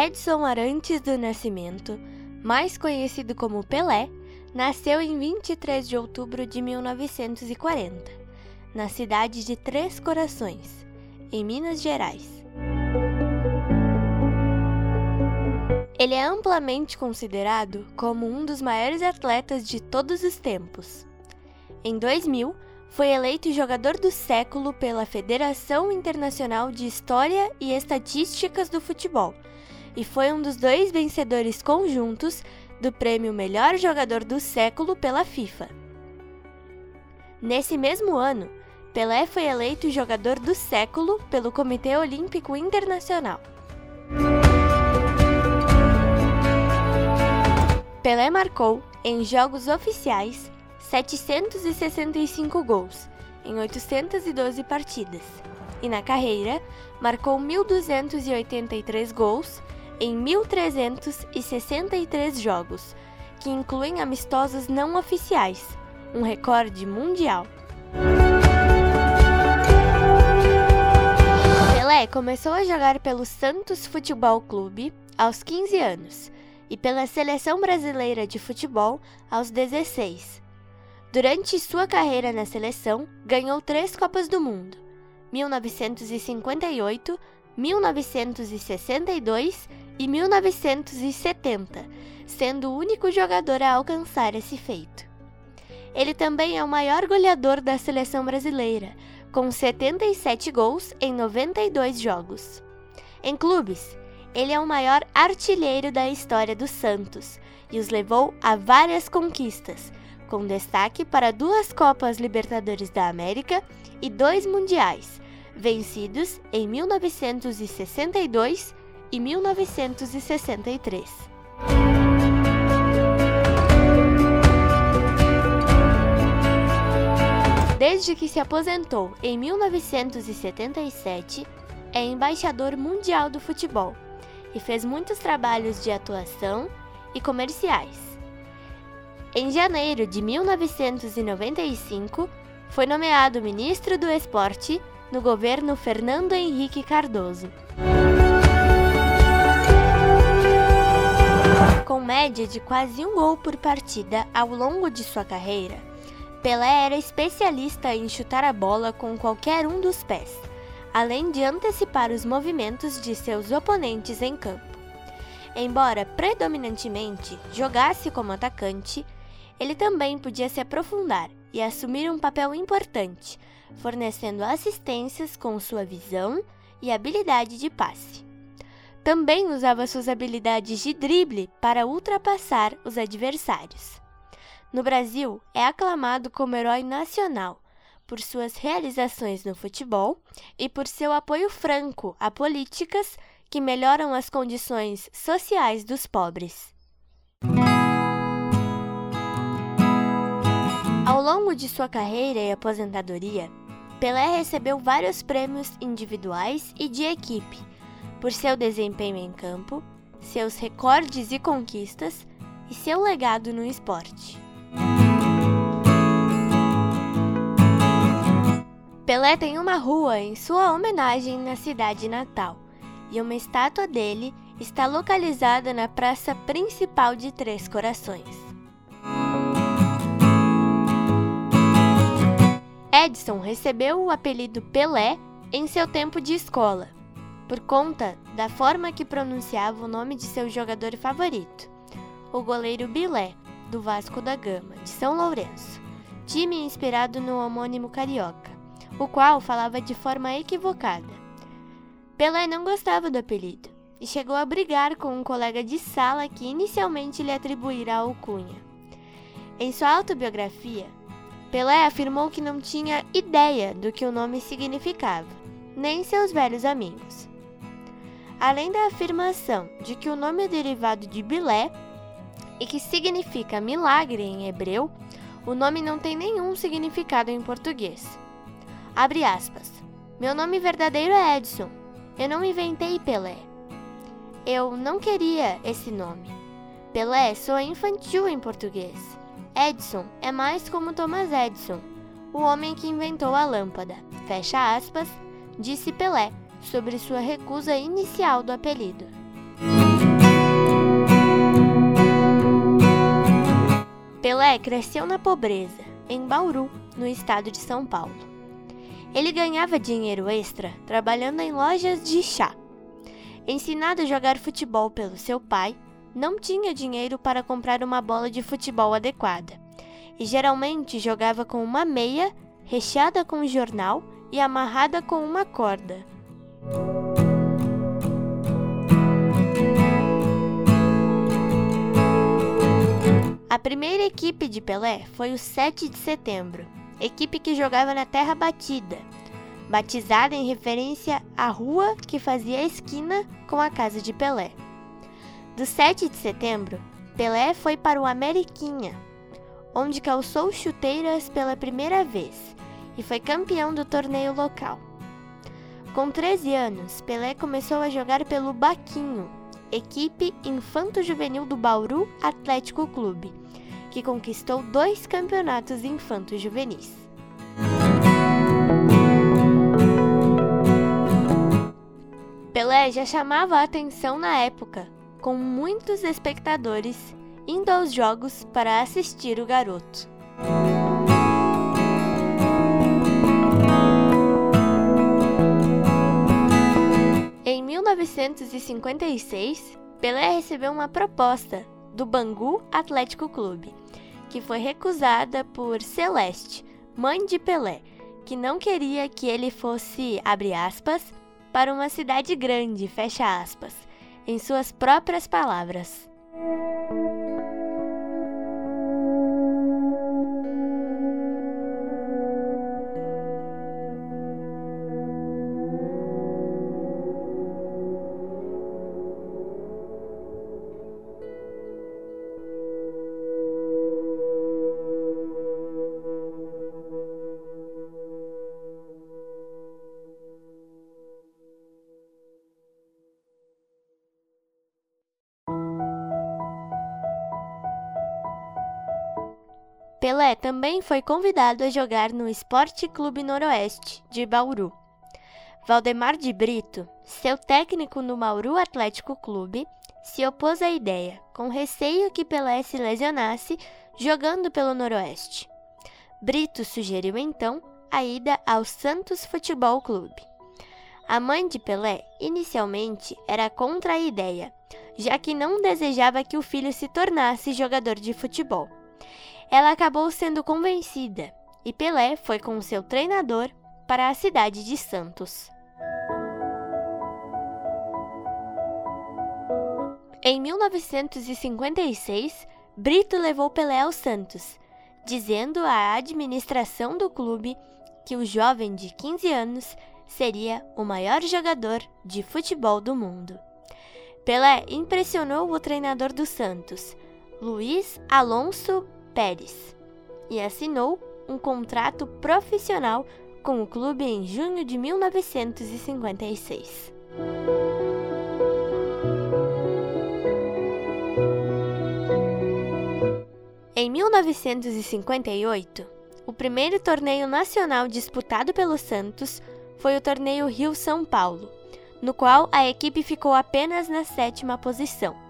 Edson Arantes do Nascimento, mais conhecido como Pelé, nasceu em 23 de outubro de 1940, na cidade de Três Corações, em Minas Gerais. Ele é amplamente considerado como um dos maiores atletas de todos os tempos. Em 2000, foi eleito jogador do século pela Federação Internacional de História e Estatísticas do Futebol e foi um dos dois vencedores conjuntos do prêmio Melhor Jogador do Século pela FIFA. Nesse mesmo ano, Pelé foi eleito jogador do século pelo Comitê Olímpico Internacional. Pelé marcou, em jogos oficiais, 765 gols em 812 partidas e na carreira marcou 1.283 gols em 1.363 jogos, que incluem amistosos não oficiais, um recorde mundial. Pelé começou a jogar pelo Santos Futebol Clube aos 15 anos e pela Seleção Brasileira de Futebol aos 16. Durante sua carreira na seleção, ganhou três Copas do Mundo: 1958, 1962 e 1970, sendo o único jogador a alcançar esse feito. Ele também é o maior goleador da seleção brasileira, com 77 gols em 92 jogos. Em clubes, ele é o maior artilheiro da história do Santos e os levou a várias conquistas, com destaque para duas Copas Libertadores da América e dois Mundiais, vencidos em 1962 e 1963. Desde que se aposentou em 1977, é embaixador mundial do futebol e fez muitos trabalhos de atuação e comerciais. Em janeiro de 1995, foi nomeado ministro do Esporte no governo Fernando Henrique Cardoso. Com média de quase um gol por partida ao longo de sua carreira, Pelé era especialista em chutar a bola com qualquer um dos pés, além de antecipar os movimentos de seus oponentes em campo. Embora predominantemente jogasse como atacante, ele também podia se aprofundar e assumir um papel importante, fornecendo assistências com sua visão e habilidade de passe. Também usava suas habilidades de drible para ultrapassar os adversários. No Brasil, é aclamado como herói nacional por suas realizações no futebol e por seu apoio franco a políticas que melhoram as condições sociais dos pobres. Ao longo de sua carreira e aposentadoria, Pelé recebeu vários prêmios individuais e de equipe por seu desempenho em campo, seus recordes e conquistas e seu legado no esporte. Pelé tem uma rua em sua homenagem na cidade natal e uma estátua dele está localizada na praça principal de Três Corações. Edson recebeu o apelido Pelé em seu tempo de escola, por conta da forma que pronunciava o nome de seu jogador favorito, o goleiro Bilé, do Vasco da Gama, de São Lourenço, time inspirado no homônimo carioca, o qual falava de forma equivocada. Pelé não gostava do apelido e chegou a brigar com um colega de sala que inicialmente lhe atribuíra a alcunha. Em sua autobiografia, Pelé afirmou que não tinha ideia do que o nome significava, nem seus velhos amigos. Além da afirmação de que o nome é derivado de Bilé e que significa milagre em hebreu, o nome não tem nenhum significado em português. Abre aspas. Meu nome verdadeiro é Edson. Eu não inventei Pelé. Eu não queria esse nome. Pelé soa infantil em português. Edison é mais como Thomas Edison, o homem que inventou a lâmpada, fecha aspas, disse Pelé sobre sua recusa inicial do apelido. Pelé cresceu na pobreza, em Bauru, no estado de São Paulo. Ele ganhava dinheiro extra trabalhando em lojas de chá. Ensinado a jogar futebol pelo seu pai, não tinha dinheiro para comprar uma bola de futebol adequada e geralmente jogava com uma meia recheada com jornal e amarrada com uma corda. A primeira equipe de Pelé foi o 7 de setembro, equipe que jogava na Terra Batida, batizada em referência à rua que fazia esquina com a casa de Pelé. Do 7 de setembro, Pelé foi para o Ameriquinha, onde calçou chuteiras pela primeira vez e foi campeão do torneio local. Com 13 anos, Pelé começou a jogar pelo Baquinho, equipe infanto-juvenil do Bauru Atlético Clube, que conquistou dois campeonatos infanto-juvenis. Pelé já chamava a atenção na época, com muitos espectadores indo aos jogos para assistir o garoto. Em 1956, Pelé recebeu uma proposta do Bangu Atlético Clube, que foi recusada por Celeste, mãe de Pelé, que não queria que ele fosse, abre aspas, para uma cidade grande, fecha aspas, em suas próprias palavras. Pelé também foi convidado a jogar no Esporte Clube Noroeste, de Bauru. Valdemar de Brito, seu técnico no Bauru Atlético Clube, se opôs à ideia, com receio que Pelé se lesionasse jogando pelo Noroeste. Brito sugeriu então a ida ao Santos Futebol Clube. A mãe de Pelé, inicialmente, era contra a ideia, já que não desejava que o filho se tornasse jogador de futebol ela acabou sendo convencida e Pelé foi com seu treinador para a cidade de Santos. Em 1956, Brito levou Pelé ao Santos, dizendo à administração do clube que o jovem de 15 anos seria o maior jogador de futebol do mundo. Pelé impressionou o treinador do Santos, Luiz Alonso Pérez e assinou um contrato profissional com o clube em junho de 1956. Em 1958, o primeiro torneio nacional disputado pelo Santos foi o Torneio Rio-São Paulo, no qual a equipe ficou apenas na sétima posição.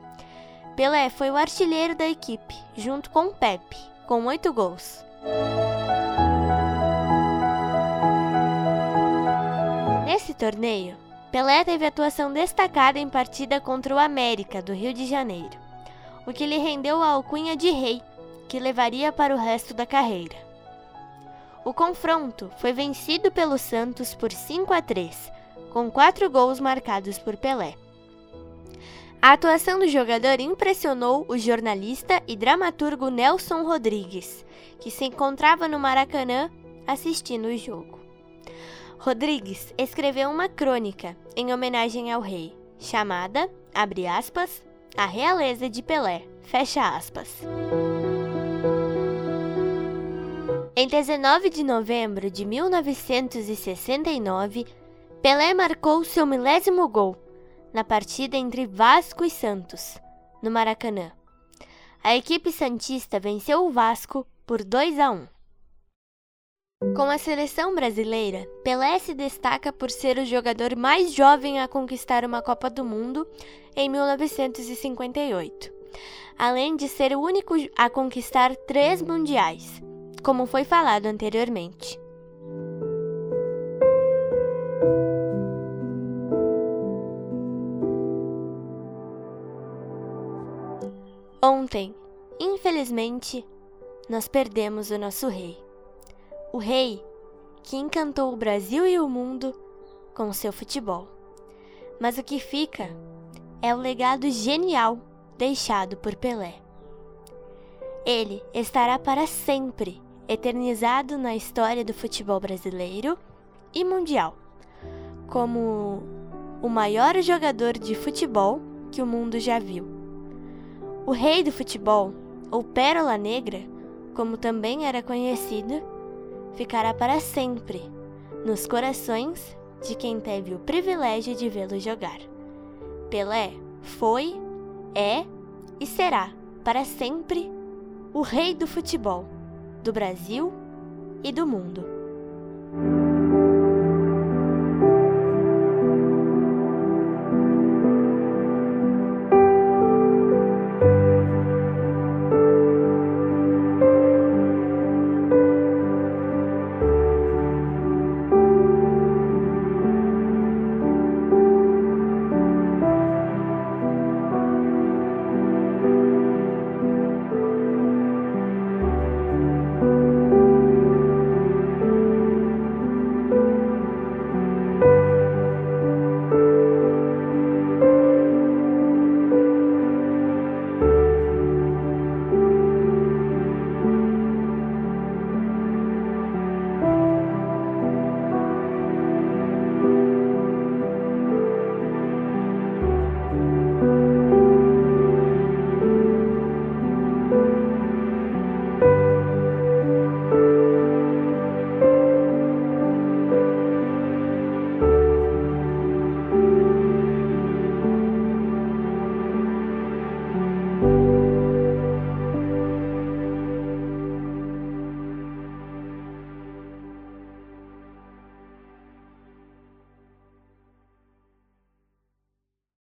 Pelé foi o artilheiro da equipe, junto com Pepe, com oito gols. Nesse torneio, Pelé teve atuação destacada em partida contra o América, do Rio de Janeiro, o que lhe rendeu a alcunha de rei, que levaria para o resto da carreira. O confronto foi vencido pelo Santos por 5 a 3, com quatro gols marcados por Pelé. A atuação do jogador impressionou o jornalista e dramaturgo Nelson Rodrigues, que se encontrava no Maracanã assistindo o jogo. Rodrigues escreveu uma crônica em homenagem ao rei, chamada, abre aspas, A Realeza de Pelé, fecha aspas. Em 19 de novembro de 1969, Pelé marcou seu milésimo gol na partida entre Vasco e Santos, no Maracanã. A equipe santista venceu o Vasco por 2 a 1. Com a seleção brasileira, Pelé se destaca por ser o jogador mais jovem a conquistar uma Copa do Mundo em 1958. além de ser o único a conquistar três mundiais, como foi falado anteriormente. Ontem, infelizmente, nós perdemos o nosso rei. O rei que encantou o Brasil e o mundo com seu futebol. Mas o que fica é o legado genial deixado por Pelé. Ele estará para sempre eternizado na história do futebol brasileiro e mundial, como o maior jogador de futebol que o mundo já viu. O rei do futebol, ou Pérola Negra, como também era conhecido, ficará para sempre nos corações de quem teve o privilégio de vê-lo jogar. Pelé foi, é e será para sempre o rei do futebol do Brasil e do mundo.